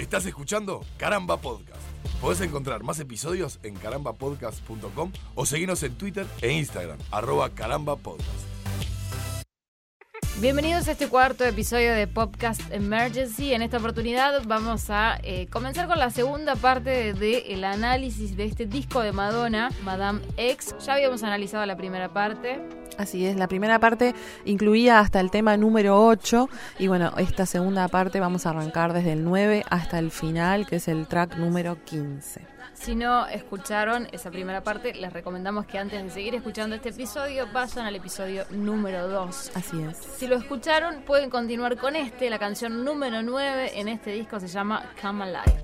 Estás escuchando Caramba Podcast. Podés encontrar más episodios en carambapodcast.com o seguirnos en Twitter e Instagram, arroba carambapodcast. Bienvenidos a este cuarto episodio de Podcast Emergency. En esta oportunidad vamos a eh, comenzar con la segunda parte del análisis de este disco de Madonna, Madame X. Ya habíamos analizado la primera parte. Así es, la primera parte incluía hasta el tema número 8 y bueno, esta segunda parte vamos a arrancar desde el 9 hasta el final, que es el track número 15. Si no escucharon esa primera parte, les recomendamos que antes de seguir escuchando este episodio vayan al episodio número 2. Así es. Si lo escucharon, pueden continuar con este, la canción número 9 en este disco se llama Come Alive.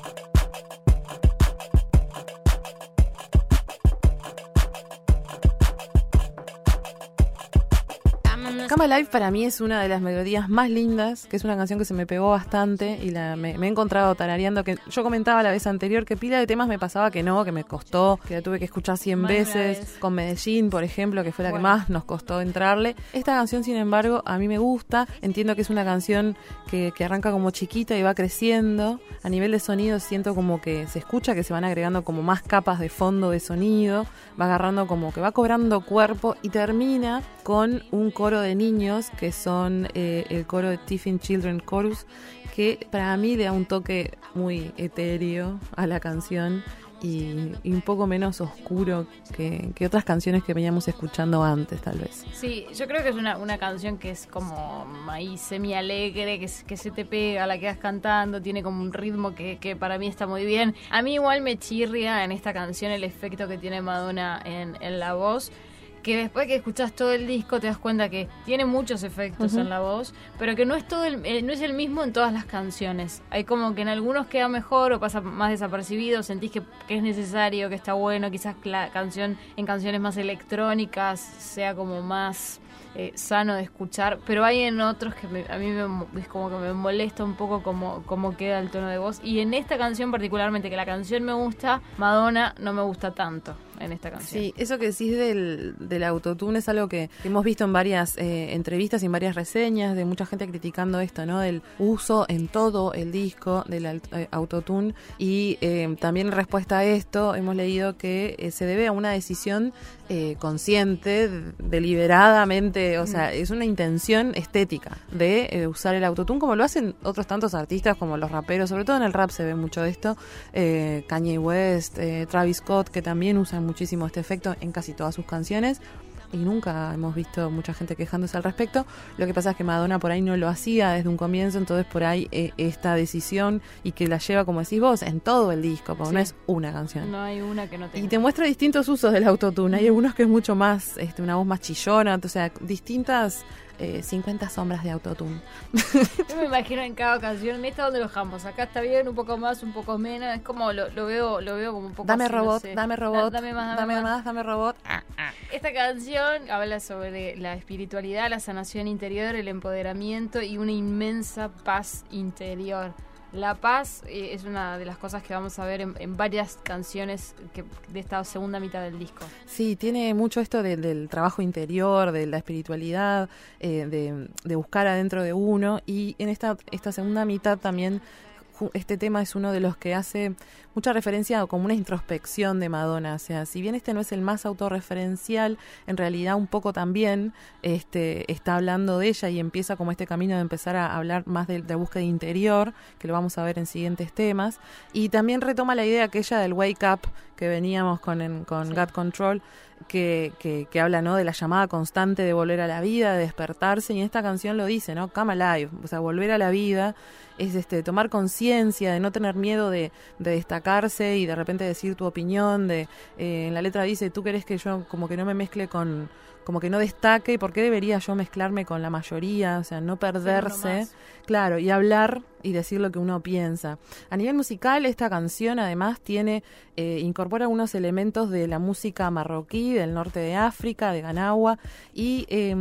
Come Alive para mí es una de las melodías más lindas, que es una canción que se me pegó bastante y la, me, me he encontrado tarareando, que yo comentaba la vez anterior que pila de temas me pasaba que no, que me costó, que la tuve que escuchar 100 Más de una veces, vez. con Medellín, por ejemplo, que fue la que más nos costó entrarle. Esta canción, sin embargo, a mí me gusta, entiendo que es una canción que, que arranca como chiquita y va creciendo. A nivel de sonido siento como que se escucha que se van agregando como más capas de fondo de sonido, va agarrando como que va cobrando cuerpo y termina con un coro de niños que son eh, el coro de Tiffin Children Chorus, que para mí da un toque muy etéreo a la canción y, un poco menos oscuro que, que otras canciones que veníamos escuchando antes, tal vez. Sí, yo creo que es una, una canción que es como ahí semi alegre, que, que se te pega, la quedas cantando, tiene como un ritmo que, que para mí está muy bien. A mí igual me chirria en esta canción el efecto que tiene Madonna en, en la voz. Que después que escuchas todo el disco te das cuenta que tiene muchos efectos en la voz, pero que no es todo el, eh, no es el mismo en todas las canciones. Hay como que en algunos queda mejor o pasa más desapercibido, sentís que, que es necesario, que está bueno, quizás la canción en canciones más electrónicas sea como más eh, sano de escuchar, pero hay en otros que me- a mí me, es como que me molesta un poco como, como queda el tono de voz. Y en esta canción particularmente, que la canción me gusta, Madonna no me gusta tanto en esta canción. Sí, eso que decís del, del autotune es algo que hemos visto en varias eh, entrevistas y en varias reseñas de mucha gente criticando esto, ¿no? Del uso en todo el disco del eh, autotune. Y eh, también en respuesta a esto hemos leído que eh, se debe a una decisión eh, consciente, deliberadamente, o sea, es una intención estética de usar el autotune como lo hacen otros tantos artistas como los raperos, sobre todo en el rap se ve mucho de esto, Kanye West, Travis Scott, que también usan muchísimo este efecto en casi todas sus canciones. Y nunca hemos visto mucha gente quejándose al respecto. Lo que pasa es que Madonna por ahí no lo hacía desde un comienzo, entonces por ahí eh, esta decisión y que la lleva, como decís vos, en todo el disco, porque Sí. no es una canción. No hay una que no tenga. Y te muestra distintos usos del autotune. Hay algunos que es mucho más, este, una voz más chillona, o sea, distintas eh, 50 sombras de autotune. Yo me imagino en cada ocasión, esta donde lo dejamos, acá está bien, un poco más, un poco menos, es como lo, lo veo, lo veo como un poco Dame así, no robot, sé. dame Da- robot, dame más, dame, más. dame robot. Esta canción habla sobre la espiritualidad, la sanación interior, el empoderamiento y una inmensa paz interior. La paz eh, es una de las cosas que vamos a ver en, varias canciones que, de esta segunda mitad del disco. Sí, tiene mucho esto de- del trabajo interior, de la espiritualidad, eh, de, de buscar adentro de uno. Y en esta, esta segunda mitad también este tema es uno de los que hace mucha referencia a como una introspección de Madonna. O sea, si bien este no es el más autorreferencial, en realidad un poco también este, está hablando de ella y empieza como este camino de empezar a hablar más de, de búsqueda interior, que lo vamos a ver en siguientes temas. Y también retoma la idea aquella del wake up que veníamos con, en- con Sí. God Control, que, que, que habla ¿no? de la llamada constante de volver a la vida, de despertarse, y en esta canción lo dice, ¿no? Come alive, o sea, volver a la vida es este tomar conciencia, de no tener miedo de, de destacarse y de repente decir tu opinión, de eh, en la letra dice, tú querés que yo como que no me mezcle con como que no destaque, ¿por qué debería yo mezclarme con la mayoría? O sea, no perderse. Claro, y hablar y decir lo que uno piensa. A nivel musical, esta canción además tiene, eh, incorpora algunos elementos de la música marroquí, del norte de África, de Ganawa, y eh,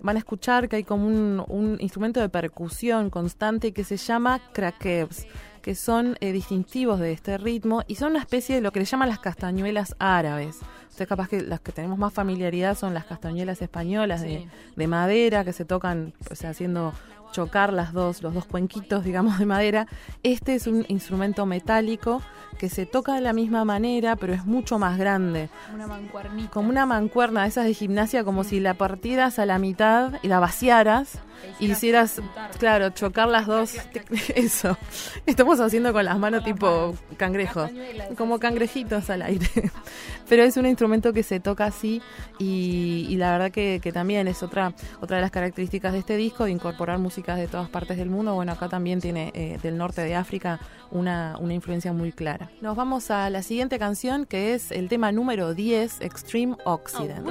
van a escuchar que hay como un, un instrumento de percusión constante que se llama craquebs que son eh, distintivos de este ritmo y son una especie de lo que le llaman las castañuelas árabes. Entonces capaz que las que tenemos más familiaridad son las castañuelas españolas de, Sí. de madera que se tocan, o sea, haciendo chocar las dos, los dos cuenquitos, digamos, de madera. Este es un instrumento metálico que se toca de la misma manera, pero es mucho más grande. Una mancuernita. Como una mancuerna de esas de gimnasia, como si la partieras a la mitad y la vaciaras hicieras, claro, chocar las dos. Eso. Estamos haciendo con las manos tipo cangrejo. Como cangrejitos al aire. Pero es un instrumento que se toca así y, y la verdad que, que también es otra, otra de las características de este disco, de incorporar músicas de todas partes del mundo. Bueno, acá también tiene eh, del norte de África una, una influencia muy clara. Nos vamos a la siguiente canción que es el tema número 10, Extreme Occident.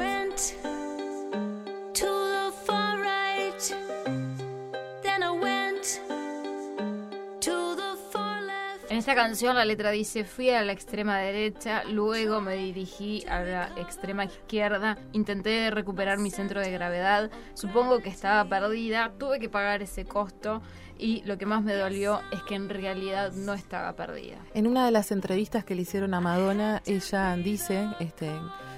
Esta canción la letra dice, fui a la extrema derecha, luego me dirigí a la extrema izquierda, intenté recuperar mi centro de gravedad, supongo que estaba perdida, tuve que pagar ese costo y lo que más me dolió es que en realidad no estaba perdida. En una de las entrevistas que le hicieron a Madonna, ella dice, este,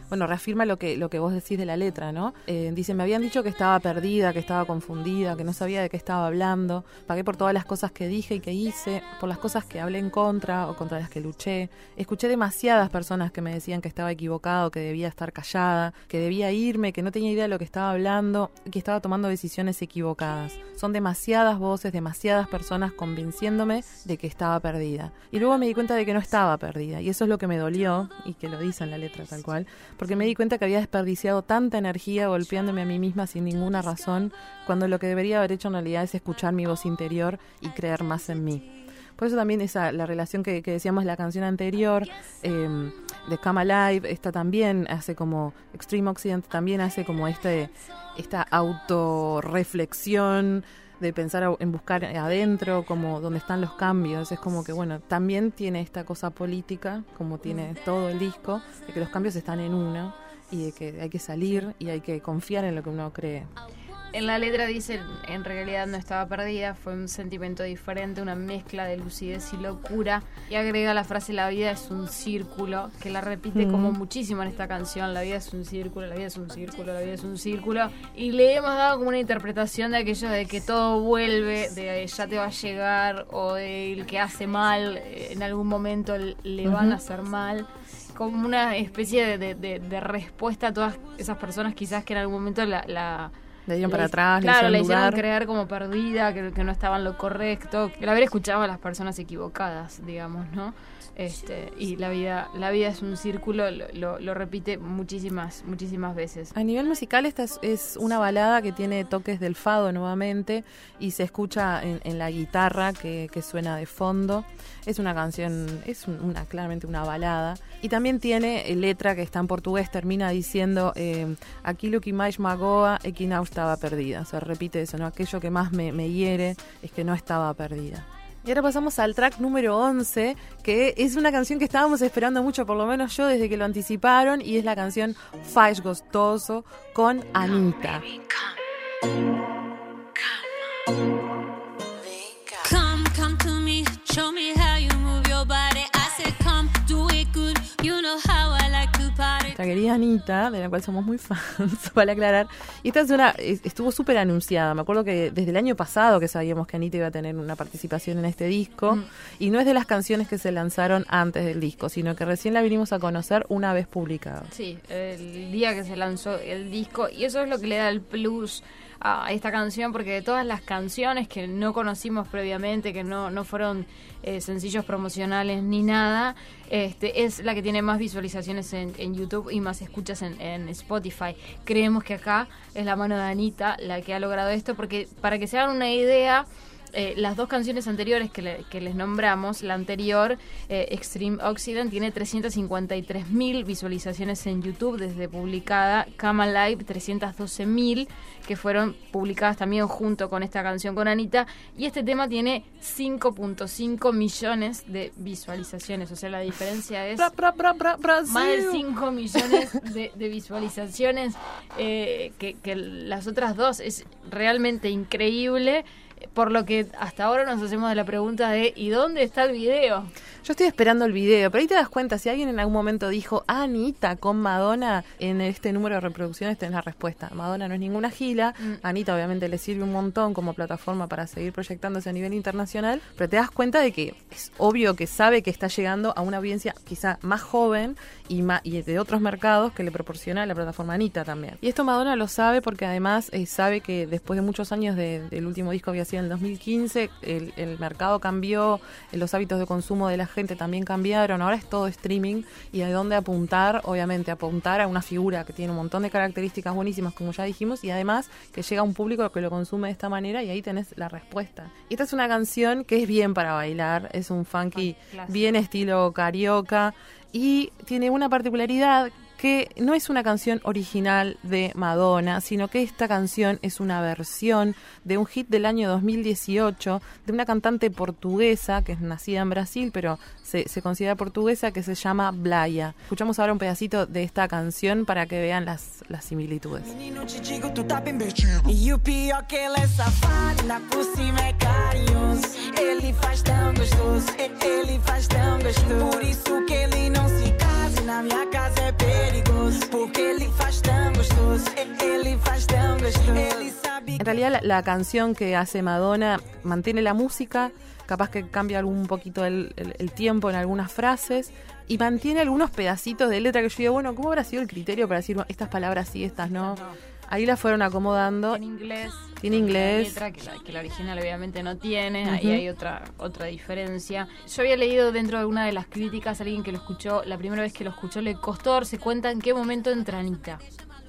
bueno, reafirma lo que, lo que vos decís de la letra, ¿no? Eh, dice, me habían dicho que estaba perdida, que estaba confundida, que no sabía de qué estaba hablando. Pagué por todas las cosas que dije y que hice, por las cosas que hablé en contra o contra las que luché. Escuché demasiadas personas que me decían que estaba equivocado, que debía estar callada, que debía irme, que no tenía idea de lo que estaba hablando que estaba tomando decisiones equivocadas. Son demasiadas voces, demasiadas personas convenciéndome de que estaba perdida. Y luego me di cuenta de que no estaba perdida. Y eso es lo que me dolió, y que lo dice en la letra tal cual, porque me di cuenta que había desperdiciado tanta energía golpeándome a mí misma sin ninguna razón, cuando lo que debería haber hecho en realidad es escuchar mi voz interior y creer más en mí. Por eso también esa, la relación que, que decíamos la canción anterior, eh, de Come Alive, esta también hace como, Extreme Occident también hace como este, esta autorreflexión de pensar en buscar adentro, como donde están los cambios. Es como que, bueno, también tiene esta cosa política, como tiene todo el disco, de que los cambios están en uno y de que hay que salir y hay que confiar en lo que uno cree. En la letra dice, en realidad no estaba perdida, fue un sentimiento diferente, una mezcla de lucidez y locura. Y agrega la frase, la vida es un círculo, que la repite como muchísimo en esta canción, la vida es un círculo, la vida es un círculo, la vida es un círculo. Y le hemos dado como una interpretación de aquello de que todo vuelve, de ya te va a llegar, o de el que hace mal, en algún momento le van a hacer mal como una especie de, de- de- de respuesta a todas esas personas quizás que en algún momento la... la Le dieron para atrás, le claro, le hicieron creer como perdida, que, que no estaba en lo correcto, el haber escuchado a las personas equivocadas, digamos, ¿no? Este, y la vida, la vida es un círculo, lo, lo- lo repite muchísimas, muchísimas veces. A nivel musical, esta es, es una balada que tiene toques del fado nuevamente y se escucha en, en la guitarra que, que suena de fondo. Es una canción, es un- una claramente una balada. Y también tiene eh, letra que está en portugués, termina diciendo eh, aquilo que mais magoa é que não estaba perdida. O sea, repite eso, ¿no? Aquello que más me, me hiere es que no estaba perdida. Y ahora pasamos al track número 11, que es una canción que estábamos esperando mucho, por lo menos yo desde que lo anticiparon, y es la canción Faz Gostoso con Anita. Nuestra querida Anita, de la cual somos muy fans, vale aclarar. Y esta es una, es- estuvo súper anunciada. Me acuerdo que desde el año pasado que sabíamos que Anita iba a tener una participación en este disco. Y no es de las canciones que se lanzaron antes del disco, sino que recién la vinimos a conocer una vez publicada. Sí, el día que se lanzó el disco, y eso es lo que le da el plus a esta canción, porque de todas las canciones que no conocimos previamente, que no, no fueron eh, sencillos promocionales ni nada, este, es la que tiene más visualizaciones en, en YouTube y más escuchas en, en Spotify. Creemos que acá es la mano de Anita la que ha logrado esto, porque para que se hagan una idea, eh, las dos canciones anteriores que, le- que les nombramos, la anterior, eh, Extreme Occident, tiene 353 mil visualizaciones en YouTube desde publicada, Cama Live 312 mil, que fueron publicadas también junto con esta canción con Anita, y este tema tiene 5.5 millones de visualizaciones, o sea, la diferencia es Bra, bra, bra, bra, Brasil. más de 5 millones de, de visualizaciones eh, que, que las otras dos. Es realmente increíble. Por lo que hasta ahora nos hacemos de la pregunta de ¿y dónde está el video? Yo estoy esperando el video, pero ahí te das cuenta, si alguien en algún momento dijo Anita con Madonna en este número de reproducciones, tenés la respuesta. Madonna no es ninguna gila, Mm. Anita obviamente le sirve un montón como plataforma para seguir proyectándose a nivel internacional, pero te das cuenta de que es obvio que sabe que está llegando a una audiencia quizá más joven y, de otros mercados que le proporciona la plataforma Anita también. Y esto Madonna lo sabe porque además eh, sabe que después de muchos años de- del último disco había sido el 2015, el, el mercado cambió, eh, los hábitos de consumo de la gente también cambiaron, ahora es todo streaming y de dónde apuntar, obviamente apuntar a una figura que tiene un montón de características buenísimas como ya dijimos y además que llega a un público que lo consume de esta manera y ahí tenés la respuesta. Y esta es una canción que es bien para bailar, es un funky Clásico. bien estilo carioca y tiene una particularidad que no es una canción original de Madonna, sino que esta canción es una versión de un hit del año 2018 de una cantante portuguesa que es nacida en Brasil, pero se, considera portuguesa, que se llama Blaya. Escuchamos ahora un pedacito de esta canción para que vean las similitudes. En realidad la, la canción que hace Madonna mantiene la música, capaz que cambia algún poquito el, el- el tiempo en algunas frases y mantiene algunos pedacitos de letra que yo digo, bueno, ¿cómo habrá sido el criterio para decir "Bueno, estas palabras sí, estas no? Ahí las fueron acomodando. En inglés. Tiene inglés. Letra que la, que la original obviamente no tiene, ahí hay otra, otra diferencia. Yo había leído dentro de una de las críticas, alguien que lo escuchó, la primera vez que lo escuchó le costó darse cuenta en qué momento entra Anita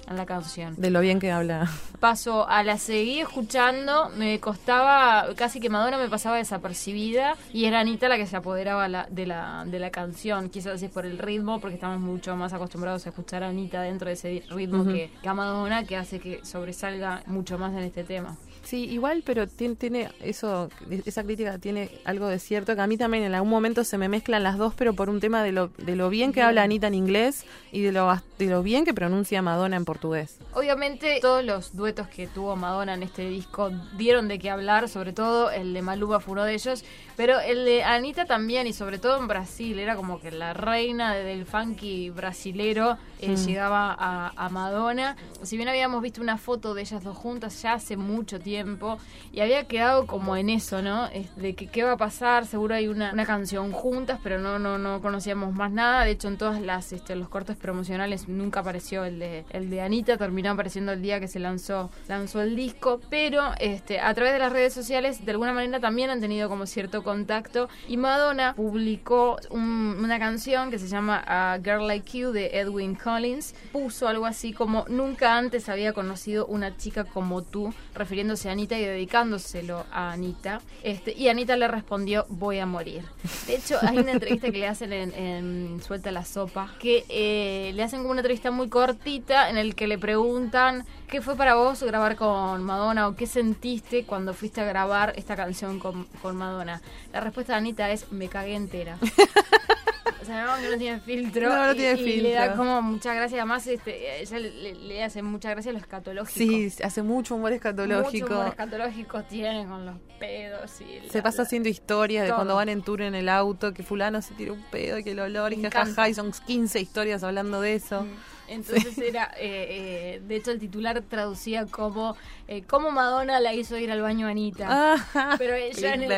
en la canción. De lo bien que habla. Paso a la seguí escuchando, me costaba, casi que Madonna me pasaba desapercibida y era Anita la que se apoderaba la- de, la, de la canción. Quizás es por el ritmo, porque estamos mucho más acostumbrados a escuchar a Anita dentro de ese ritmo que, que a Madonna, que hace que sobresalga mucho más en este tema. Sí, igual, pero tiene, tiene eso, esa crítica tiene algo de cierto, que a mí también en algún momento se me mezclan las dos, pero por un tema de lo, de lo bien que habla Anita en inglés y de lo, bas- de lo bien que pronuncia Madonna en portugués. Obviamente todos los duetos que tuvo Madonna en este disco dieron de qué hablar, sobre todo el de Maluma fue uno de ellos, pero el de Anita también y sobre todo en Brasil, era como que la reina del funky brasilero eh, Mm. llegaba a, a Madonna. Si bien habíamos visto una foto de ellas dos juntas ya hace mucho tiempo y había quedado como en eso, ¿no? Es de que qué va a pasar, seguro hay una, una canción juntas, pero no, no, no conocíamos más nada. De hecho, en todas las este, los cortes promocionales nunca apareció el de, el de Anita, terminó apareciendo el día que se lanzó, lanzó el disco, pero este, a través de las redes sociales de alguna manera también han tenido como cierto contacto y Madonna publicó un- una canción que se llama A Girl Like You de Edwin Collins, puso algo así como nunca antes había conocido una chica como tú, refiriéndose a Anita y dedicándoselo a Anita, este, y Anita le respondió voy a morir. De hecho, hay una entrevista que le hacen en, en Suelta la Sopa, que eh, le hacen como una entrevista muy cortita en el que le preguntan qué fue para vos grabar con Madonna o qué sentiste cuando fuiste a grabar esta canción con, con Madonna. La respuesta de Anita es me cagué entera. O sea, no, que no tiene filtro. No, no y- tiene y le da filtro. como muchas gracias. Además, este, ella le, le- hace muchas gracias a lo escatológico. Sí, hace mucho humor Mucho escatológico. humor escatológico tiene con los pedos y Se la- pasa la- haciendo historias de todo. cuando van en tour en el auto, que fulano se tira un pedo y que el olor y jajaja, y son 15 historias hablando de eso. Entonces era, eh, eh, de hecho el titular traducía como eh, cómo Madonna la hizo ir al baño a Anita. Ah, Pero ella en, el-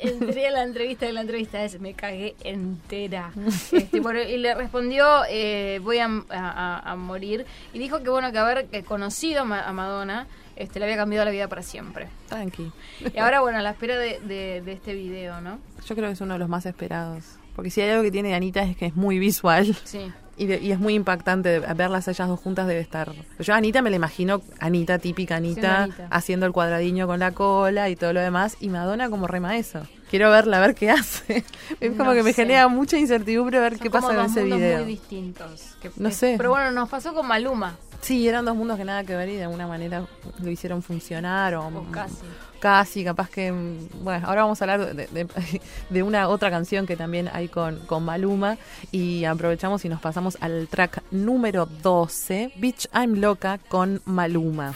en- entré a la entrevista y la entrevista es me cagué entera. Este, bueno, y le respondió eh, voy a, a- a- morir y dijo que bueno que haber conocido a Madonna este, le había cambiado la vida para siempre. Tranqui. Y ahora bueno, a la espera de, de- de este video, ¿no? Yo creo que es uno de los más esperados. Porque si hay algo que tiene Anita es que es muy visual. Sí. Y, de- y es muy impactante verlas ellas dos juntas debe estar. Yo a Anita me la imagino, Anita, típica Anita, Anita. haciendo el cuadradiño con la cola y todo lo demás, y Madonna como rema eso. Quiero verla, a ver qué hace. Es como No que me sé. genera mucha incertidumbre ver Son qué como pasa en dos ese mundos video. muy distintos. que- No sé. Pero bueno, nos pasó con Maluma. Sí, eran dos mundos que nada que ver y de alguna manera lo hicieron funcionar o, O casi. casi, capaz que, mm, bueno, ahora vamos a hablar de, de- de una otra canción que también hay con, con Maluma y aprovechamos y nos pasamos al track número 12, Bitch I'm Loca con Maluma.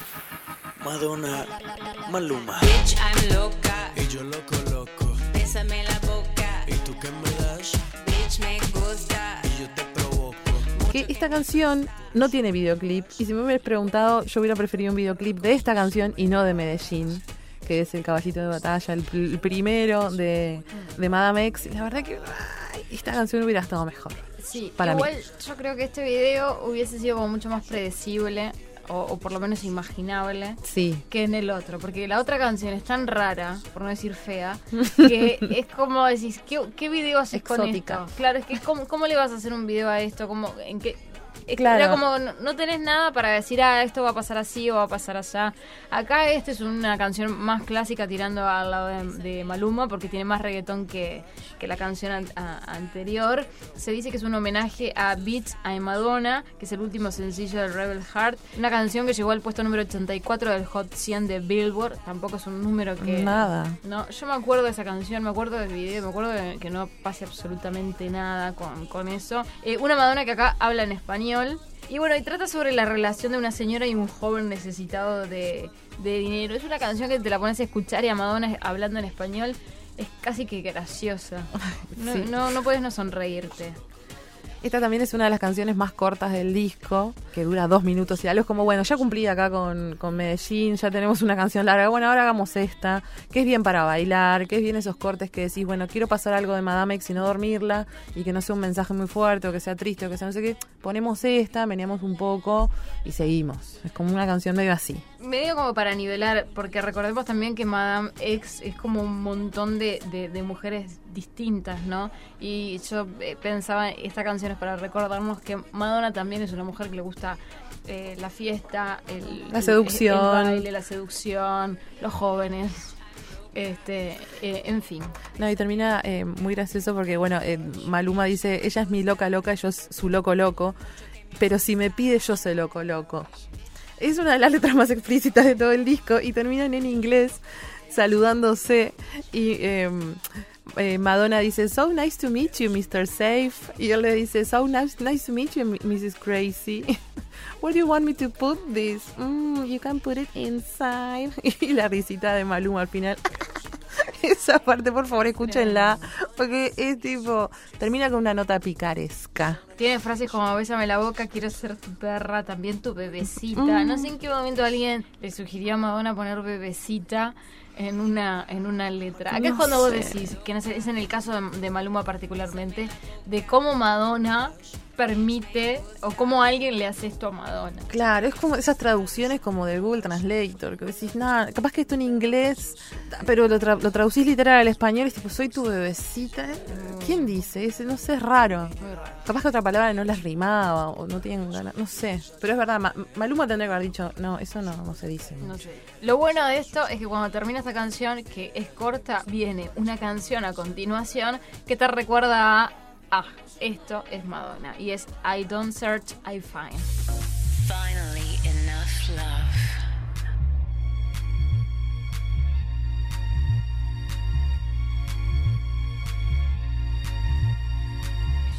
Madonna, Maluma. Bitch, I'm loca. Y yo loco, loco. Que esta canción no tiene videoclip. Y si me hubieras preguntado, yo hubiera preferido un videoclip de esta canción y no de Medellín que es el caballito de batalla, el, el primero de, de, Madame X. La verdad que esta canción hubiera estado mejor. Sí, igual yo creo que este video hubiese sido como mucho más predecible o, o por lo menos imaginable Sí. que en el otro, porque la otra canción es tan rara, por no decir fea, que es como decís, ¿qué, qué video haces con Exótica. esto? Claro, es que ¿cómo, cómo le vas a hacer un video a esto? ¿Cómo, en qué? Claro. Era como, no, no tenés nada para decir, ah, esto va a pasar así o va a pasar allá. Acá esta es una canción más clásica tirando al lado de, de Maluma, porque tiene más reggaetón que, que la canción an- anterior. Se dice que es un homenaje a Beats a Madonna, que es el último sencillo del Rebel Heart. Una canción que llegó al puesto número 84 del Hot 100 de Billboard. Tampoco es un número que... Nada. No, yo me acuerdo de esa canción, me acuerdo del video, me acuerdo de que no pase absolutamente nada con, con eso. Eh, una Madonna que acá habla en español. Y bueno, y trata sobre la relación de una señora y un joven necesitado de, de dinero. Es una canción que te la pones a escuchar y a Madonna hablando en español es casi que graciosa. No, Sí. no, no puedes no sonreírte. Esta también es una de las canciones más cortas del disco, que dura dos minutos y algo. Es como, bueno, ya cumplí acá con, con Medellín, ya tenemos una canción larga. Bueno, ahora hagamos esta, que es bien para bailar, que es bien esos cortes que decís, bueno, quiero pasar algo de Madame X y no dormirla, y que no sea un mensaje muy fuerte, o que sea triste, o que sea no sé qué. Ponemos esta, meneamos un poco y seguimos. Es como una canción medio así. Medio como para nivelar, porque recordemos también que Madame X es como un montón de, de- de mujeres distintas, ¿no? Y yo eh, pensaba, esta canción es para recordarnos que Madonna también es una mujer que le gusta eh, la fiesta, el, La el- seducción. el baile, la seducción, los jóvenes, este, eh, en fin. No, y termina eh, muy gracioso porque, bueno, eh, Maluma dice, ella es mi loca loca, yo es su loco loco, pero si me pide yo soy loco loco. Es una de las letras más explícitas de todo el disco y terminan en inglés saludándose y eh, eh, Madonna dice, so nice to meet you, Mr. Safe. Y él le dice, so nice, nice to meet you, Mrs. Crazy. Where do you want me to put this? Mm, you can put it inside. Y la risita de Maluma al final. Esa parte, por favor, escúchenla. Porque es tipo. Termina con una nota picaresca. Tiene frases como bésame la boca, quiero ser tu perra, también tu bebecita. No sé en qué momento alguien le sugirió a Madonna poner bebecita en una en una letra. Acá es cuando vos sé. decís, que no sé, es en el caso de, de Maluma particularmente, de cómo Madonna permite o cómo alguien le hace esto a Madonna. Claro, es como esas traducciones como de Google Translator, que decís, nada, capaz que esto en inglés, pero lo, tra- lo traducís literal al español y es tipo, soy tu bebecita. ¿Quién dice? Ese, no sé, es raro. Muy raro. Capaz que otra palabra no las rimaba o no tienen ganas, no sé. Pero es verdad, Ma- Maluma tendría que haber dicho, no, eso no, no se dice. No sé. Lo bueno de esto es que cuando termina esta canción, que es corta, viene una canción a continuación que te recuerda a, ah, esto es Madonna. Y es I don't search, I find. Finally, enough love.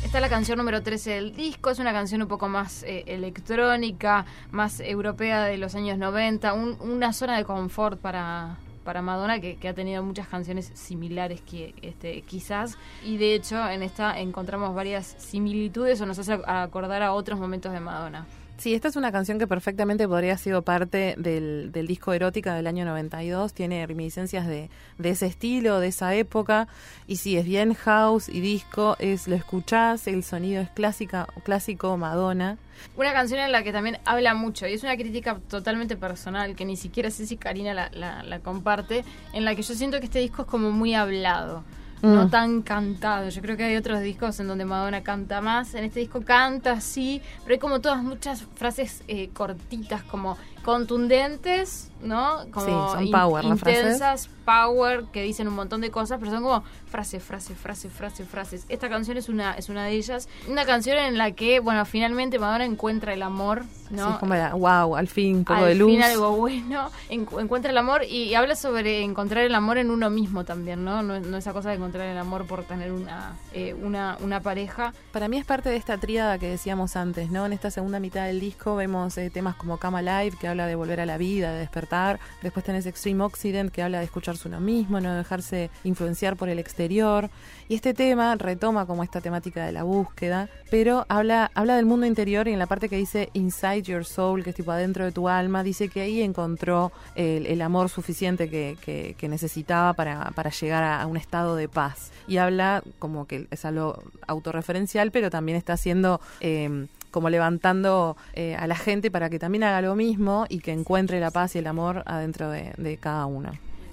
Esta es la canción número 13 del disco, es una canción un poco más eh, electrónica, más europea de los años 90, un- una zona de confort para, para Madonna que, ha tenido muchas canciones similares que este, quizás, y de hecho en esta encontramos varias similitudes o nos hace acordar a otros momentos de Madonna. Sí, esta es una canción que perfectamente podría haber sido parte del, disco erótica del año 92. Tiene reminiscencias de, de ese estilo, de esa época. Y sí, es bien house y disco. Es Lo escuchás, el sonido es clásica, clásico Madonna. Una canción en la que también habla mucho, y es una crítica totalmente personal, que ni siquiera sé si Karina la, la- la comparte, en la que yo siento que este disco es como muy hablado, no Mm. tan cantado. Yo creo que hay otros discos en donde Madonna canta más, en este disco canta, sí, pero hay como todas muchas frases eh, cortitas, como contundentes, ¿no? Como Sí, son power las frases. Power, que dicen un montón de cosas, pero son como frases, frases, frases, frases, frases. Esta canción es una, es una de ellas. Una canción en la que, bueno, finalmente Madonna encuentra el amor, ¿no? Sí, es como la, wow, al fin un poco Al de luz. fin algo bueno, encu- encuentra el amor y, y habla sobre encontrar el amor en uno mismo también, ¿no? No, no esa cosa de encontrar el amor por tener una, eh, una, una pareja. Para mí es parte de esta tríada que decíamos antes, ¿no? En esta segunda mitad del disco vemos eh, temas como Come Alive, que habla de volver a la vida, de despertar. Después tenés Extreme Occident, que habla de escucharse uno mismo, no dejarse influenciar por el exterior. Y este tema retoma como esta temática de la búsqueda, pero habla, habla del mundo interior y en la parte que dice Inside Your Soul, que es tipo adentro de tu alma, dice que ahí encontró el, amor suficiente que, necesitaba para, para llegar a, un estado de paz. Y habla como que es algo autorreferencial, pero también está haciendo... eh, como levantando eh, a la gente para que también haga lo mismo y que encuentre la paz y el amor adentro de, de cada uno.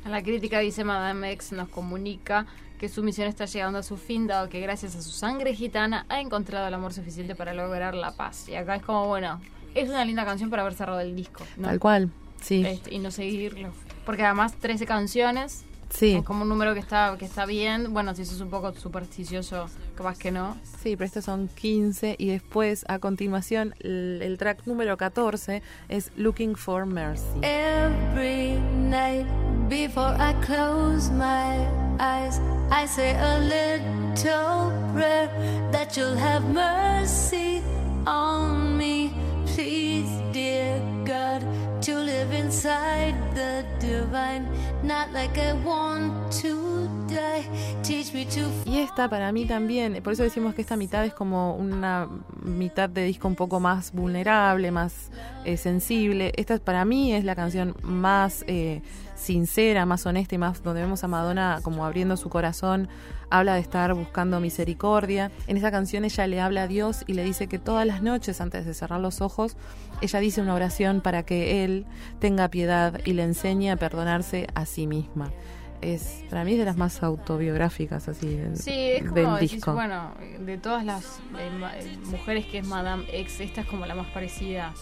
En la crítica dice Madame X nos comunica que su misión está llegando a su fin, dado que gracias a su sangre gitana ha encontrado el amor suficiente para lograr la paz. Y acá es como, bueno, es una linda canción para haber cerrado el disco. ¿no? Tal cual, sí. Este, y no seguirlo. Porque además 13 canciones, Sí, es como un número que está que está bien. Bueno, si sos un poco supersticioso, capaz que no. sí, pero estos son 15 y después a continuación el, el track número 14 es Looking for Mercy. Every night before I close my eyes, I say a little prayer that you'll have mercy on me. Please, dear God, to live inside the divine, not like I want to die. Teach me to Y esta para mí también, por eso decimos que esta mitad es como una mitad de disco un poco más vulnerable, más eh, sensible. Esta para mí es la canción más eh, sincera, más honesta y más donde vemos a Madonna como abriendo su corazón. Habla de estar buscando misericordia. En esta canción ella le habla a Dios y le dice que todas las noches antes de cerrar los ojos, ella dice una oración para que Él tenga piedad y le enseñe a perdonarse a sí misma. Es, para mí es de las más autobiográficas así del, Sí, es como del decís, disco. bueno, de todas las eh, eh, mujeres que es Madame X, esta es como la más parecida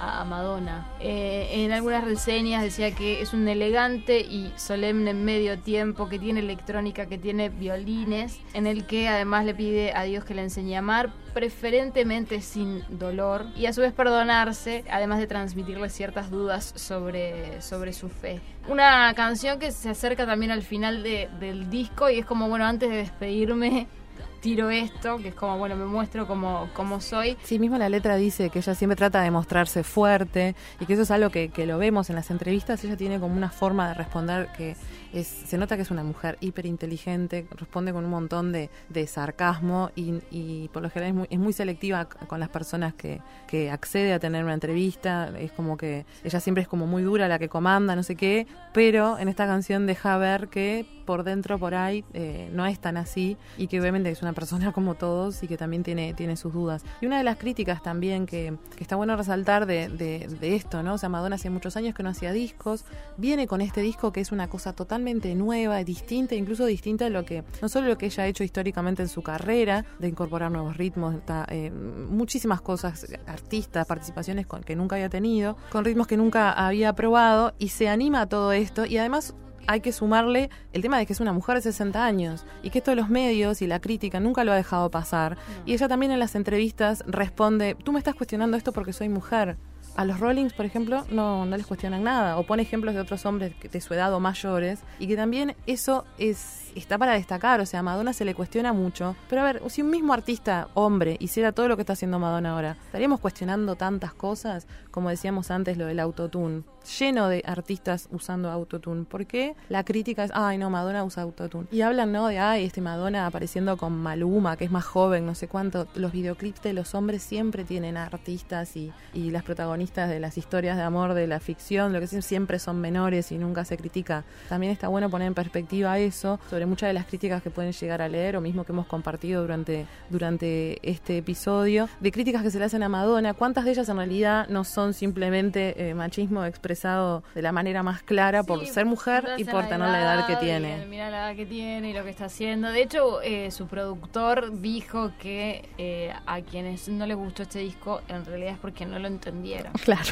a, Madonna. Eh, en algunas reseñas decía que es un elegante y solemne medio tiempo, que tiene electrónica, que tiene violines, en el que además le pide a Dios que le enseñe a amar, preferentemente sin dolor, y a su vez perdonarse, además de transmitirle ciertas dudas sobre, sobre su fe. Una canción que se acerca también al final de- del disco y es como, bueno, antes de despedirme, tiro esto, que es como, bueno, me muestro como, como soy. Sí, mismo la letra dice que ella siempre trata de mostrarse fuerte y que eso es algo que, que lo vemos en las entrevistas. Ella tiene como una forma de responder que se nota que es una mujer hiper inteligente, responde con un montón de, sarcasmo y, y por lo general es muy, selectiva con las personas que, que accede a tener una entrevista. Es como que ella siempre es como muy dura, la que comanda, no sé qué, pero en esta canción deja ver que por dentro, por ahí, eh, no es tan así y que obviamente es una persona como todos y que también tiene, tiene sus dudas. Y una de las críticas también que, que está bueno resaltar de, de, de esto, ¿no? O sea, Madonna hace muchos años que no hacía discos, viene con este disco que es una cosa totalmente nueva, distinta, incluso distinta de lo que, no solo lo que ella ha hecho históricamente en su carrera, de incorporar nuevos ritmos, eh, muchísimas cosas, artistas, participaciones con, que nunca había tenido, con ritmos que nunca había probado y se anima a todo esto y además hay que sumarle el tema de que es una mujer de 60 años y que esto de los medios y la crítica nunca lo ha dejado pasar. Y ella también en las entrevistas responde, tú me estás cuestionando esto porque soy mujer. A los Rollings, por ejemplo, no, no les cuestionan nada. O pone ejemplos de otros hombres de su edad o mayores. Y que también eso es está para destacar. O sea, a Madonna se le cuestiona mucho. Pero a ver, si un mismo artista, hombre, hiciera todo lo que está haciendo Madonna ahora, ¿estaríamos cuestionando tantas cosas? Como decíamos antes, lo del autotune. Lleno de artistas usando autotune. ¿Por qué? La crítica es, ay, no, Madonna usa autotune. Y hablan, ¿no? De, ay, este Madonna apareciendo con Maluma, que es más joven, no sé cuánto. Los videoclips de los hombres siempre tienen artistas y, y las protagonistas de las historias de amor, de la ficción, lo que siempre son menores y nunca se critica. También está bueno poner en perspectiva eso sobre muchas de las críticas que pueden llegar a leer o mismo que hemos compartido durante, durante este episodio, de críticas que se le hacen a Madonna. ¿Cuántas de ellas en realidad no son simplemente eh, machismo expresado de la manera más clara por ser mujer y por en tener la edad que y tiene? en Mirar la edad que tiene y lo que está haciendo. De hecho, eh, su productor dijo que eh, a quienes no les gustó este disco, en realidad es porque no lo entendieron. Claro.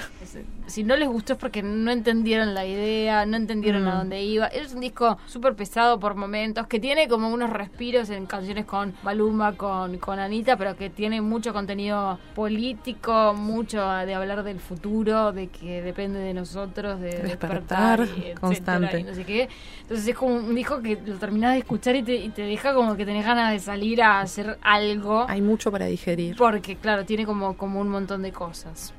Si no les gustó es porque no entendieron la idea, no entendieron a Mm. dónde iba. Es un disco súper pesado por momentos, que tiene como unos respiros en canciones con Maluma, con, con Anita, pero que tiene mucho contenido político, mucho de hablar del futuro, de que depende de nosotros, de Despertar despertar, y etcétera, constante. y no sé qué. Entonces es como un disco que lo terminás de escuchar y te, y te deja como que tenés ganas de salir a hacer algo. Hay mucho para digerir. Porque, claro, tiene como, como un montón de cosas.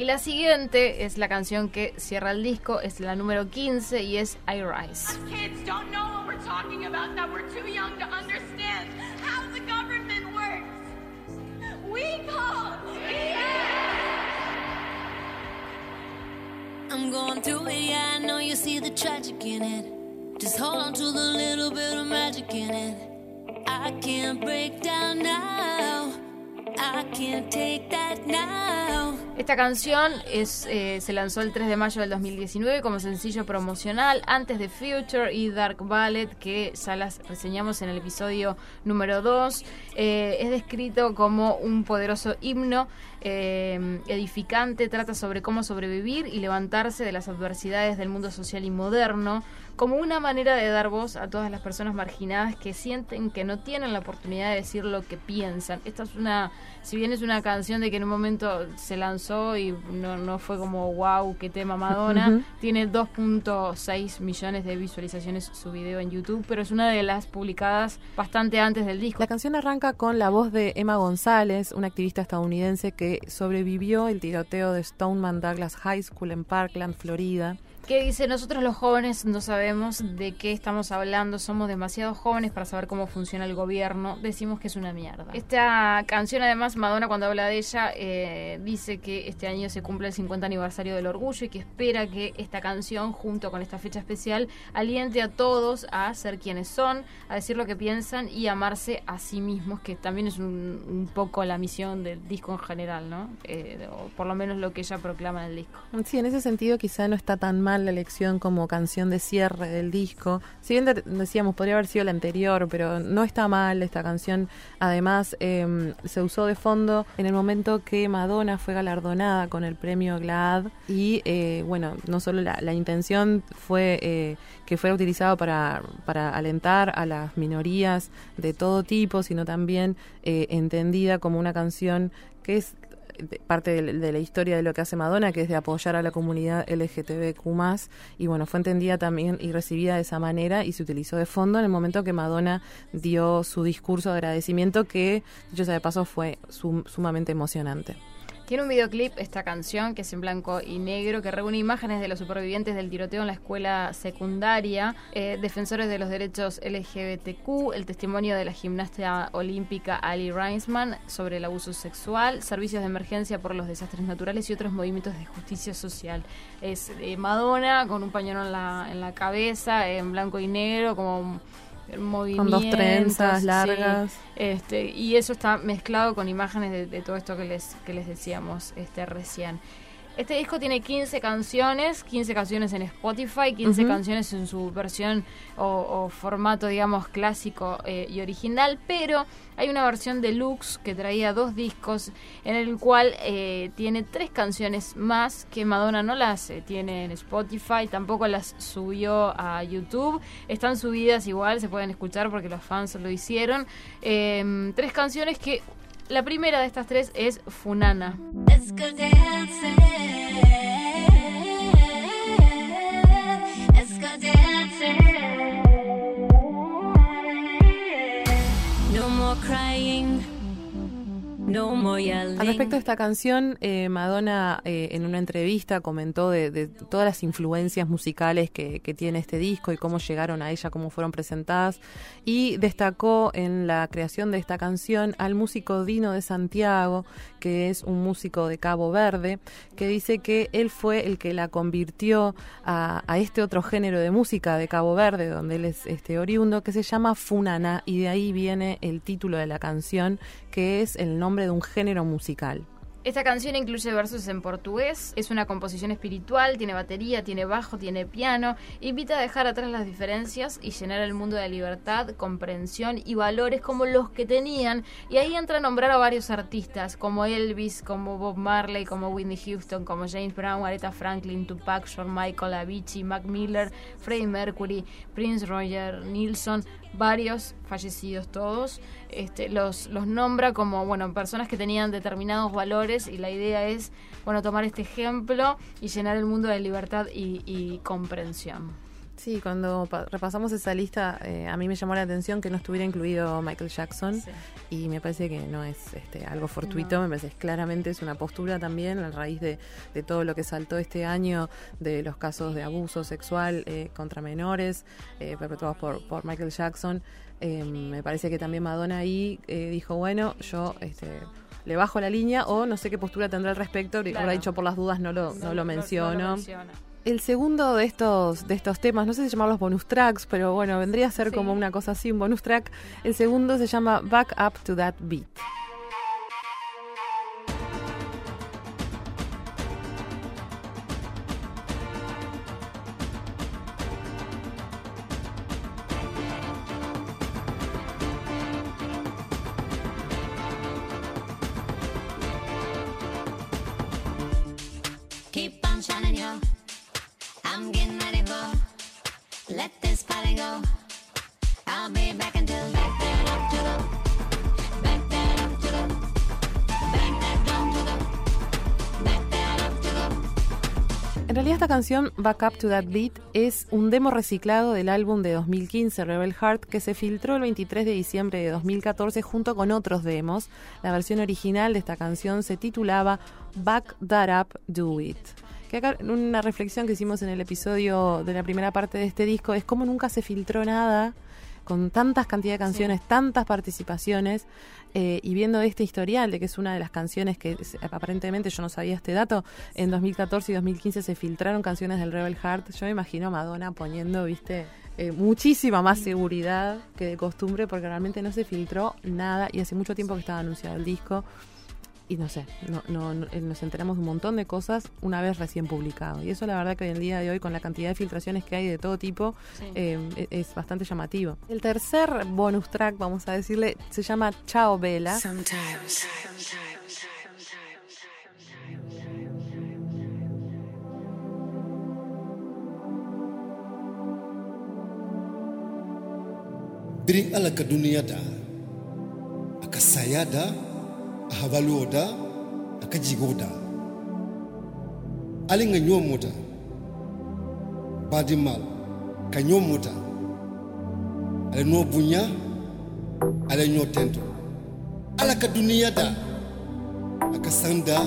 Y la siguiente es la canción que cierra el disco, es la número 15 y es I Rise. Kids don't know what we're talking about, that we're too young to understand how the government works. We call I'm going through it, yeah, I know you see the tragic in it. Just hold on to the little bit of magic in it. I can't break down now. Esta canción es, eh, se lanzó el 3 de mayo del 2019 como sencillo promocional antes de Future y Dark Ballet, que ya las reseñamos en el episodio número 2. Eh, es descrito como un poderoso himno eh, edificante, trata sobre cómo sobrevivir y levantarse de las adversidades del mundo social y moderno, como una manera de dar voz a todas las personas marginadas que sienten que no tienen la oportunidad de decir lo que piensan. Esta es una, si bien es una canción de que en un momento se lanzó y no, no fue como wow, qué tema Madonna, tiene 2.6 millones de visualizaciones su video en YouTube, pero es una de las publicadas bastante antes del disco. La canción arranca con la voz de Emma González, una activista estadounidense que sobrevivió el tiroteo de Stoneman Douglas High School en Parkland, Florida. Que dice, nosotros los jóvenes no sabemos de qué estamos hablando, somos demasiado jóvenes para saber cómo funciona el gobierno, decimos que es una mierda. Esta canción además, Madonna cuando habla de ella, eh, dice que este año se cumple el 50 aniversario del orgullo y que espera que esta canción, junto con esta fecha especial, aliente a todos a ser quienes son, a decir lo que piensan y amarse a sí mismos, que también es un, poco la misión del disco en general, ¿no? Eh, o por lo menos lo que ella proclama en el disco. Sí, en ese sentido quizá no está tan mal la elección como canción de cierre del disco. Si bien de- decíamos, podría haber sido la anterior, pero no está mal esta canción. Además, eh, se usó de fondo en el momento que Madonna fue galardonada con el premio GLAAD y, eh, bueno, no solo la, intención fue eh, que fuera utilizado para, para alentar a las minorías de todo tipo, sino también eh, entendida como una canción que es parte de, la historia de lo que hace Madonna, que es de apoyar a la comunidad LGTBQ+, y bueno, fue entendida también y recibida de esa manera y se utilizó de fondo en el momento que Madonna dio su discurso de agradecimiento, que, dicho sea de paso, fue sum- sumamente emocionante. Tiene un videoclip esta canción que es en blanco y negro que reúne imágenes de los supervivientes del tiroteo en la escuela secundaria, eh, defensores de los derechos LGBTQ, el testimonio de la gimnasta olímpica Ali Reinsman sobre el abuso sexual, servicios de emergencia por los desastres naturales y otros movimientos de justicia social. Es eh, Madonna con un pañuelo en la, en la cabeza, en blanco y negro, como movimientos. Con dos trenzas sí. largas. Este, y eso está mezclado con imágenes de, de todo esto que les, que les decíamos este, recién. Este disco tiene 15 canciones, 15 canciones en Spotify, 15 Ujú. canciones en su versión o, o formato, digamos, clásico eh, y original, pero hay una versión deluxe que traía dos discos en el cual eh, tiene tres canciones más que Madonna no las eh, tiene en Spotify, tampoco las subió a YouTube, están subidas igual, se pueden escuchar porque los fans lo hicieron. Eh, tres canciones que la primera de estas tres es Funana. Let's go dancing. Let's go dancing. No more crying. Al respecto de esta canción, eh, Madonna eh, en una entrevista comentó de, de todas las influencias musicales que, que tiene este disco y cómo llegaron a ella, cómo fueron presentadas, y destacó en la creación de esta canción al músico Dino de Santiago, que es un músico de Cabo Verde, que dice que él fue el que la convirtió a, a este otro género de música de Cabo Verde, donde él es este oriundo, que se llama Funana, y de ahí viene el título de la canción, que es el nombre de un género musical. Esta canción incluye versos en portugués, es una composición espiritual, tiene batería, tiene bajo, tiene piano, invita a dejar atrás las diferencias y llenar el mundo de libertad, comprensión y valores como los que tenían. Y ahí entra a nombrar a varios artistas, como Elvis, como Bob Marley, como Whitney Houston, como James Brown, Aretha Franklin, Tupac, Shawn Michael, Avicii, Mac Miller, Freddie Mercury, Prince Roger, Nilsson, varios fallecidos todos. Este, los, los nombra como bueno personas que tenían determinados valores y la idea es bueno tomar este ejemplo y llenar el mundo de libertad y, y comprensión. Sí, cuando pa- repasamos esa lista, eh, a mí me llamó la atención que no estuviera incluido Michael Jackson Sí. y me parece que no es este, algo fortuito, No. me parece que claramente es una postura también a raíz de, de todo lo que saltó este año, de los casos de abuso sexual eh, contra menores eh, perpetuados por, por Michael Jackson. Eh, me parece que también Madonna ahí eh, dijo, bueno, yo... Este, le bajo la línea o no sé qué postura tendrá al respecto, Claro. habrá dicho por las dudas no lo, no lo menciono. El segundo de estos, de estos temas, no sé si llamarlos bonus tracks, pero bueno, vendría a ser Sí. como una cosa así, un bonus track. El segundo se llama Back Up to That Beat. I'm getting back until back the. Back. Back the. Back that. En realidad esta canción, Back Up to That Beat, es un demo reciclado del álbum de 2015, Rebel Heart, que se filtró el 23 de diciembre de 2014 junto con otros demos. La versión original de esta canción se titulaba Back That Up, Do It. Que acá una reflexión que hicimos en el episodio de la primera parte de este disco es cómo nunca se filtró nada con tantas cantidad de canciones, tantas participaciones, eh, y viendo este historial de que es una de las canciones que es- aparentemente yo no sabía este dato, en 2014 y 2015 se filtraron canciones del Rebel Heart, yo me imagino a Madonna poniendo, viste, eh, muchísima más seguridad que de costumbre porque realmente no se filtró nada y hace mucho tiempo que estaba anunciado el disco. Y no sé, no, no, no- eh, nos enteramos de un montón de cosas una vez recién publicado. Y eso la verdad que hoy en día de hoy, con la cantidad de filtraciones que hay de todo tipo, Sí. eh, es bastante llamativo. El tercer bonus track, vamos a decirle, se llama Chao Vela. Sometimes. Bring ala ka dunia da aka saya da a habaluo da aka jigo da ali nga nyomo da badimal ka nyomo da ale no bunya ale nyo tento. Ala ka dunia da aka sanda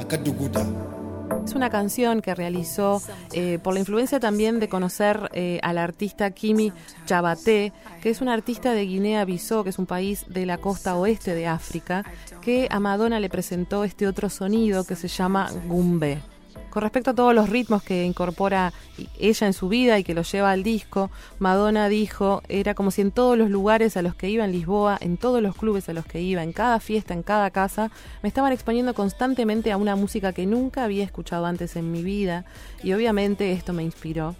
aka dugu da Es una canción que realizó eh, por la influencia también de conocer eh, al artista Kimi Chabaté, que es un artista de Guinea-Bissau, que es un país de la costa oeste de África, que a Madonna le presentó este otro sonido que se llama gumbe. Con respecto a todos los ritmos que incorpora ella en su vida y que lo lleva al disco, Madonna dijo, era como si en todos los lugares a los que iba en Lisboa, en todos los clubes a los que iba, en cada fiesta, en cada casa, me estaban exponiendo constantemente a una música que nunca había escuchado antes en mi vida y obviamente esto me inspiró.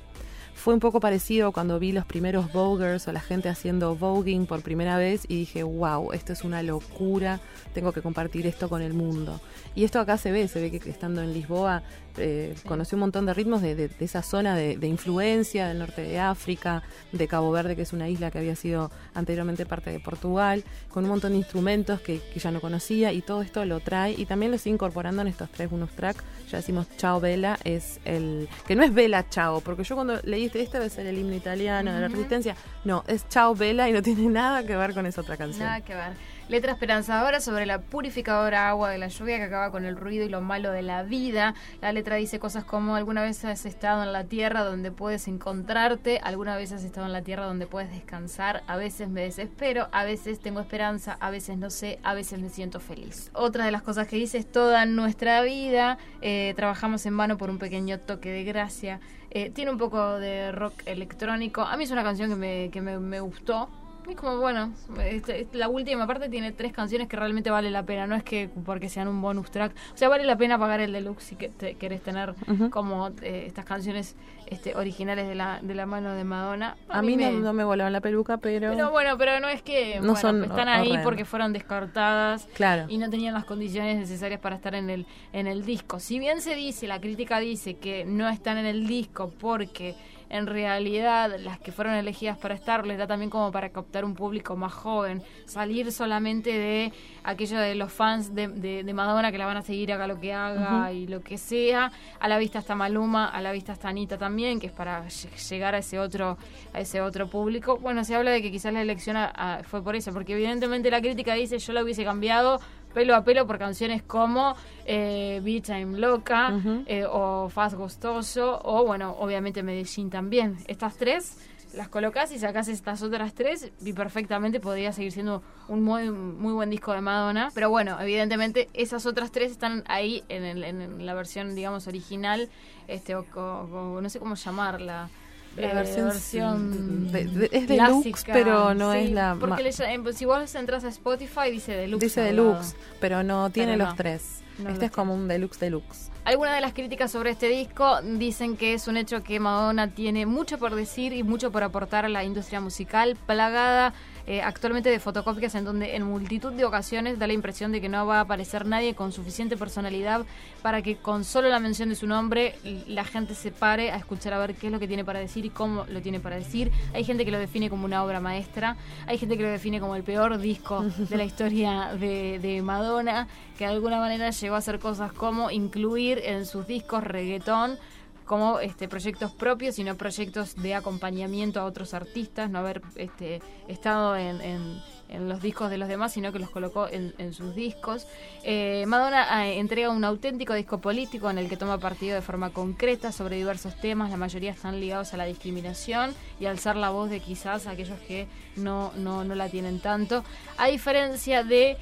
Fue un poco parecido cuando vi los primeros Vogers o la gente haciendo voguing por primera vez y dije, wow, esto es una locura, tengo que compartir esto con el mundo. Y esto acá se ve, se ve que estando en Lisboa eh, conocí un montón de ritmos de, de- de esa zona de, de influencia del norte de África, de Cabo Verde, que es una isla que había sido anteriormente parte de Portugal, con un montón de instrumentos que, que ya no conocía y todo esto lo trae y también lo estoy incorporando en estos tres bonus track. Ya decimos Chao Vela, es el. que no es Vela Chao, porque yo cuando leí este, este debe ser el himno italiano de la resistencia. No, es Chao Vela y no tiene nada que ver con esa otra canción. Nada que ver. Letra esperanzadora sobre la purificadora agua de la lluvia que acaba con el ruido y lo malo de la vida. La letra dice cosas como alguna vez has estado en la tierra donde puedes encontrarte, alguna vez has estado en la tierra donde puedes descansar, a veces me desespero, a veces tengo esperanza, a veces no sé, a veces me siento feliz. Otra de las cosas que dice es toda nuestra vida, eh, trabajamos en vano por un pequeño toque de gracia. Eh, tiene un poco de rock electrónico. A mí es una canción que me, que me, me gustó. Es como, bueno, este- la última parte tiene tres canciones que realmente vale la pena. No es que porque sean un bonus track. O sea, vale la pena pagar el deluxe si que te- querés tener como eh, estas canciones este, originales de la, de la mano de Madonna. A mí no, me- no me volaban la peluca, pero. Pero bueno, pero no es que No bueno, son están ahí porque fueron descartadas Claro. y no tenían las condiciones necesarias para estar en el en el disco. Si bien se dice, la crítica dice que no están en el disco porque en realidad las que fueron elegidas para estar les da también como para captar un público más joven, salir solamente de aquello de los fans de, de- de Madonna que la van a seguir haga lo que haga y lo que sea. A la vista está Maluma, a la vista está Anita también, que es para lle- llegar a ese otro a ese otro público. Bueno, se habla de que quizás la elección a- a- fue por eso, porque evidentemente la crítica dice yo la hubiese cambiado pelo a pelo por canciones como eh, Beach I'm Loca eh, o Fast Gustoso o bueno, obviamente Medellín también. Estas tres las colocas y sacas estas otras tres y perfectamente podría seguir siendo un muy, muy buen disco de Madonna. Pero bueno, evidentemente esas otras tres están ahí en, el- en la versión, digamos, original, este o, co- co- no sé cómo llamarla. La eh, versión, versión de- de- es deluxe, pero no Sí, es la Porque le eh, si vos entras a Spotify dice deluxe. dice deluxe, pero no tiene Pero los tres. No este los es como un deluxe deluxe. Algunas de las críticas sobre este disco dicen que es un hecho que Madonna tiene mucho por decir y mucho por aportar a la industria musical, plagada eh, actualmente de fotocopias en donde en multitud de ocasiones da la impresión de que no va a aparecer nadie con suficiente personalidad para que con solo la mención de su nombre la gente se pare a escuchar a ver qué es lo que tiene para decir y cómo lo tiene para decir. Hay gente que lo define como una obra maestra, hay gente que lo define como el peor disco de la historia de, de Madonna, que de alguna manera llegó a hacer cosas como incluir en sus discos reggaetón como este proyectos propios y no proyectos de acompañamiento a otros artistas, no haber este estado en, en- los discos de los demás, sino que los colocó en, en sus discos. Eh, Madonna eh, entrega un auténtico disco político en el que toma partido de forma concreta sobre diversos temas, la mayoría están ligados a la discriminación y alzar la voz de quizás aquellos que no, no, no la tienen tanto, a diferencia de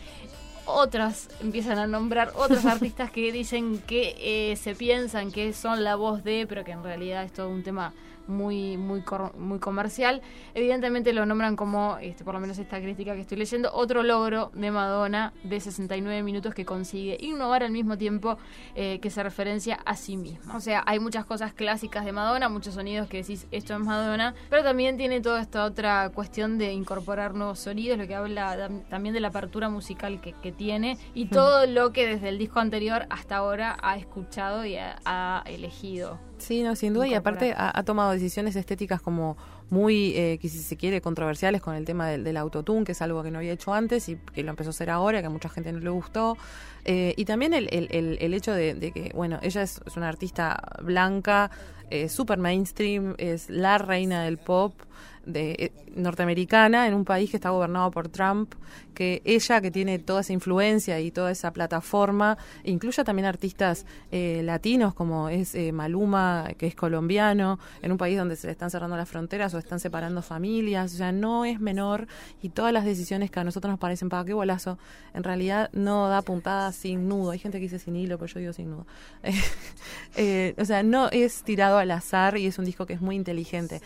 otras empiezan a nombrar otros artistas que dicen que eh, se piensan que son la voz de, pero que en realidad es todo un tema muy muy muy comercial. Evidentemente lo nombran como, este, por lo menos esta crítica que estoy leyendo, otro logro de Madonna de 69 minutos que consigue innovar al mismo tiempo eh, que se referencia a sí misma. O sea, hay muchas cosas clásicas de Madonna, muchos sonidos que decís esto es Madonna, pero también tiene toda esta otra cuestión de incorporar nuevos sonidos, lo que habla tam- también de la apertura musical que, que tiene y todo lo que desde el disco anterior hasta ahora ha escuchado y ha, ha elegido. Sí, no, sin duda. Y aparte ha, ha tomado decisiones estéticas como muy, eh, que si se quiere, controversiales con el tema del, del autotune, que es algo que no había hecho antes y que lo empezó a hacer ahora, que a mucha gente no le gustó. Eh, y también el, el, el, el hecho de, de que, bueno, ella es, es una artista blanca, eh, super mainstream, es la reina del pop de eh, norteamericana en un país que está gobernado por Trump, que ella que tiene toda esa influencia y toda esa plataforma, incluya también artistas eh, latinos como es eh, Maluma, que es colombiano, en un país donde se le están cerrando las fronteras o están separando familias, o sea, no es menor y todas las decisiones que a nosotros nos parecen, para qué bolazo, en realidad no da puntada sin nudo, hay gente que dice sin hilo, pero yo digo sin nudo. O sea, no es tirado al azar y es un disco que es muy inteligente.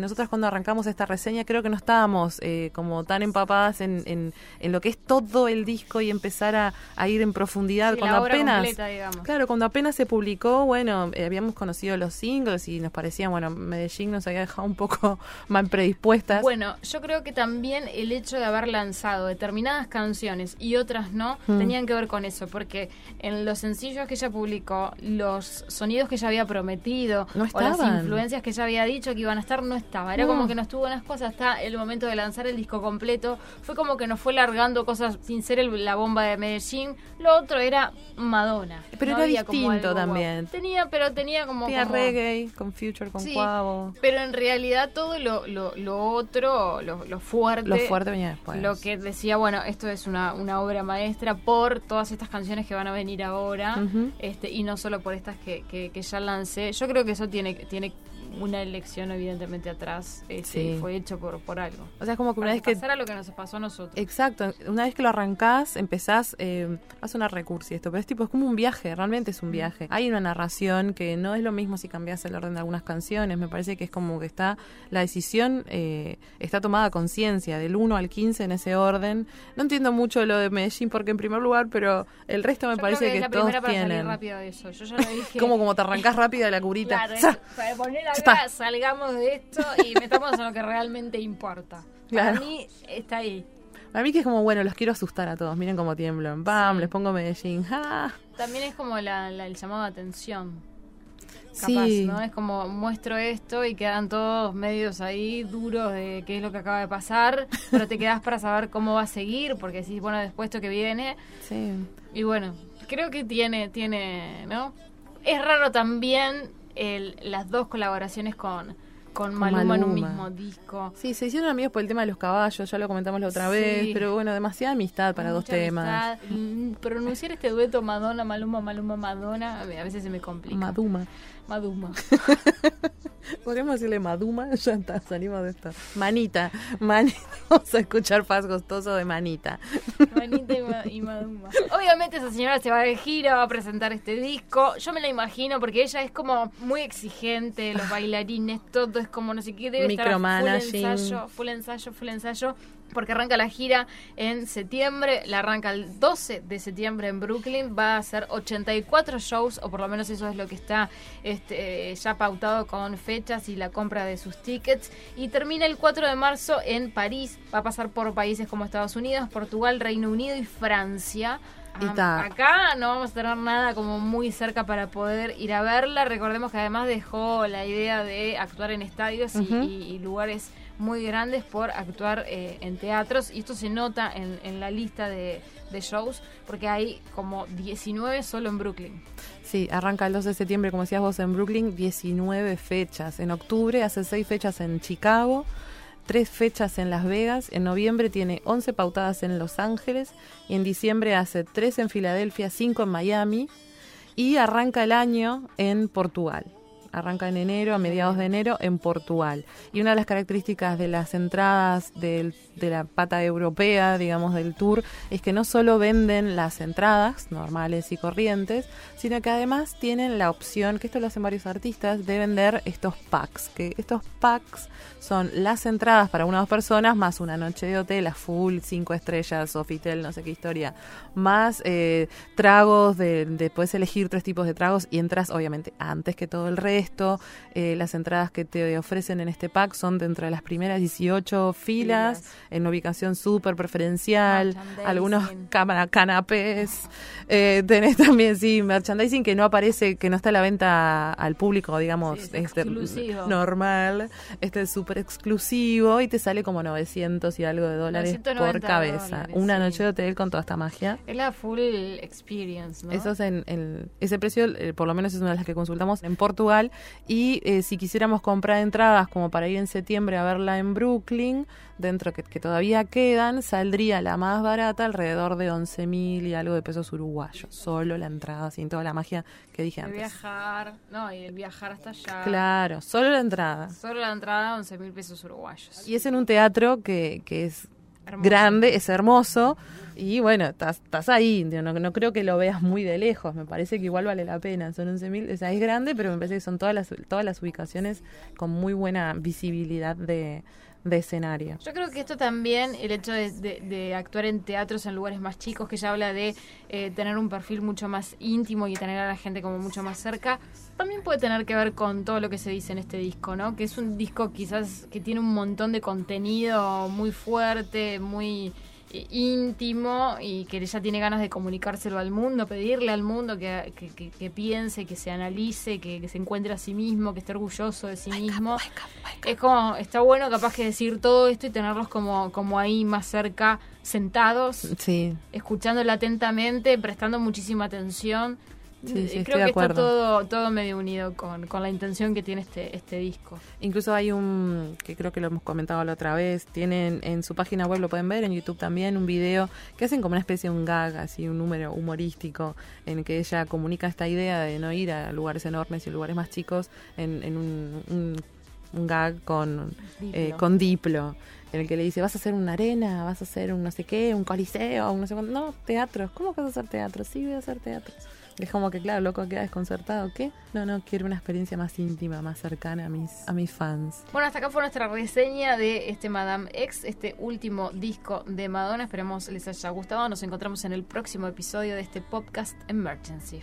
Nosotras cuando arrancamos esta reseña creo que no estábamos eh, como tan empapadas en, en, en lo que es todo el disco y empezar a, a ir en profundidad. Sí, cuando la obra apenas, completa, claro, cuando apenas se publicó, bueno, eh, habíamos conocido los singles y nos parecían, bueno, Medellín nos había dejado un poco mal predispuestas. Bueno, yo creo que también el hecho de haber lanzado determinadas canciones y otras no, Mm. tenían que ver con eso, porque en los sencillos que ella publicó, los sonidos que ella había prometido No o las influencias que ella había dicho que iban a estar, no estaba. Era No. como que no estuvo unas cosas hasta el momento de lanzar el disco completo. Fue como que nos fue largando cosas sin ser el- la bomba de Medellín. Lo otro era Madonna. Pero No era había distinto también. Tenía, pero tenía como... Tenía como- reggae, con Future, con Sí, Cuavo. Pero en realidad todo lo, lo, lo otro, lo, lo fuerte, Lo fuerte venía después. lo que decía, bueno, esto es una, una obra maestra por todas estas canciones que van a venir ahora, este y no solo por estas que, que, que ya lancé. Yo creo que eso tiene, tiene una elección evidentemente atrás, este, Sí. fue hecho por, por algo. O sea, es como que una Para vez que pasara lo que nos pasó a nosotros. Exacto, una vez que lo arrancás, empezás, eh, va a sonar recursi esto, pero es tipo, es como un viaje, realmente es un viaje. Hay una narración que no es lo mismo si cambias el orden de algunas canciones, me parece que es como que está, la decisión eh, está tomada conciencia, del 1 al 15 en ese orden. No entiendo mucho lo de Medellín porque en primer lugar, pero el resto me Yo parece creo que, que, es la todos primera para salir tienen. rápido de eso. Yo ya lo dije. Como como te arrancás rápido de la curita. Claro, para poner está. salgamos de esto y metamos en lo que realmente importa. Claro. Para mí está ahí. Para mí que es como, bueno, los quiero asustar a todos, miren cómo tiemblan. Bam, Sí. les pongo Medellín. ¡Ja! También es como la, la- el llamado de atención. capaz, Sí. ¿no? Es como muestro esto y quedan todos medios ahí duros de qué es lo que acaba de pasar, pero te quedas para saber cómo va a seguir, porque decís, bueno, después esto que viene, Sí. y bueno, creo que tiene, tiene, ¿no? Es raro también el, las dos colaboraciones con, con Con Maluma, en un Maluma. mismo disco. Sí, se hicieron amigos por el tema de los caballos, ya lo comentamos la otra Sí. vez, pero bueno, demasiada amistad para dos Mucha temas. amistad. Mm, Pronunciar este dueto Madonna, Maluma, Maluma, Madonna, a veces se me complica. Maduma. Maduma. Podríamos decirle Maduma, ya está, salimos de esto. Manita, manita. Vamos a escuchar Paz Gostoso de Manita. Manita y, Ma- y Maduma. Obviamente esa señora se va de gira, va a presentar este disco. Yo me la imagino porque ella es como muy exigente, los bailarines, todo es como no sé qué, debe estar full ensayo, full ensayo, full ensayo. Porque arranca la gira en septiembre, la arranca el 12 de septiembre en Brooklyn, va a hacer 84 shows, o por lo menos eso es lo que está este, ya pautado con fechas y la compra de sus tickets, y termina el 4 de marzo en París, va a pasar por países como Estados Unidos, Portugal, Reino Unido y Francia. Acá no vamos a tener nada como muy cerca para poder ir a verla. Recordemos que además dejó la idea de actuar en estadios y- Ujú. y, y lugares muy grandes por actuar eh, en teatros. Y esto se nota en, en la lista de, de shows porque hay como 19 solo en Brooklyn. Sí, arranca el 12 de septiembre, como decías vos, en Brooklyn, 19 fechas. En octubre hace 6 fechas en Chicago, 3 fechas en Las Vegas. En noviembre tiene 11 pautadas en Los Ángeles. Y en diciembre hace 3 en Filadelfia, 5 en Miami. Y arranca el año en Portugal. Arranca en enero, a mediados de enero, en Portugal. Y una de las características de las entradas del- de la pata europea, digamos, del tour, es que no solo venden las entradas normales y corrientes, sino que además tienen la opción, que esto lo hacen varios artistas, de vender estos packs. Que estos packs son las entradas para una o dos personas, más una noche de hotel a full, cinco estrellas, Sofitel, no sé qué historia, más eh, tragos, de, de- puedes elegir tres tipos de tragos y entras obviamente antes que todo el resto. Eh, las entradas que te ofrecen en este pack son dentro de las primeras 18 filas, Filas. en ubicación súper preferencial, algunos cámara, canapés. Eh, tenés también, sí, merchandising que no aparece, que no está a la venta al público, digamos, Sí, es este, normal. Este es súper exclusivo y te sale como 900 y algo de dólares 990 por cabeza. dólares, Una sí. noche de hotel con toda esta magia. Es la full experience, ¿no? Eso es en, en- ese precio, eh, por lo menos es una de las que consultamos en Portugal. Y eh, si quisiéramos comprar entradas como para ir en septiembre a verla en Brooklyn, dentro que, que todavía quedan, saldría la más barata alrededor de 11 mil y algo de pesos uruguayos. Solo la entrada, sin toda la magia que dije El antes. viajar, no, y el viajar hasta allá. Claro, solo la entrada. Solo la entrada, 11 mil pesos uruguayos. Y es en un teatro que, que es Hermoso. grande, es hermoso. Y bueno, estás, ahí. No, no creo que lo veas muy de lejos. Me parece que igual vale la pena. Son 11.000. O sea, es grande, pero me parece que son todas las, todas las ubicaciones con muy buena visibilidad de, de escenario. Yo creo que esto también, el hecho de, actuar en teatros en lugares más chicos, que ya habla de eh, tener un perfil mucho más íntimo y tener a la gente como mucho más cerca, también puede tener que ver con todo lo que se dice en este disco, ¿no? Que es un disco quizás que tiene un montón de contenido muy fuerte, muy íntimo y que ya tiene ganas de comunicárselo al mundo, pedirle al mundo que, que- que- que piense, que se analice, que, que se encuentre a sí mismo, que esté orgulloso de sí mismo. Es como, está bueno capaz que decir todo esto y tenerlos como, como ahí más cerca, sentados, Sí, escuchándolo atentamente, prestando muchísima atención. Sí, sí, Eh, estoy Creo de que está todo, todo medio unido con, con la intención que tiene este, este disco. Incluso hay un, que creo que lo hemos comentado la otra vez, tienen en su página web, lo pueden ver, en YouTube también, un video que hacen como una especie de un gag, así un número humorístico, en que ella comunica esta idea de no ir a lugares enormes y lugares más chicos en, en un, un- un gag con Diplo. eh, con Diplo, en el que le dice, vas a hacer una arena, vas a hacer un no sé qué, un coliseo, un no sé cuánto. No, teatro. ¿Cómo vas a hacer teatro? Sí, voy a hacer teatro. Es como que, claro, loco queda desconcertado. ¿Qué? No, no, quiero una experiencia más íntima, más cercana a mis, a mis fans. Bueno, hasta acá fue nuestra reseña de este Madame X, este último disco de Madonna. Esperemos les haya gustado. Nos encontramos en el próximo episodio de este podcast Emergency.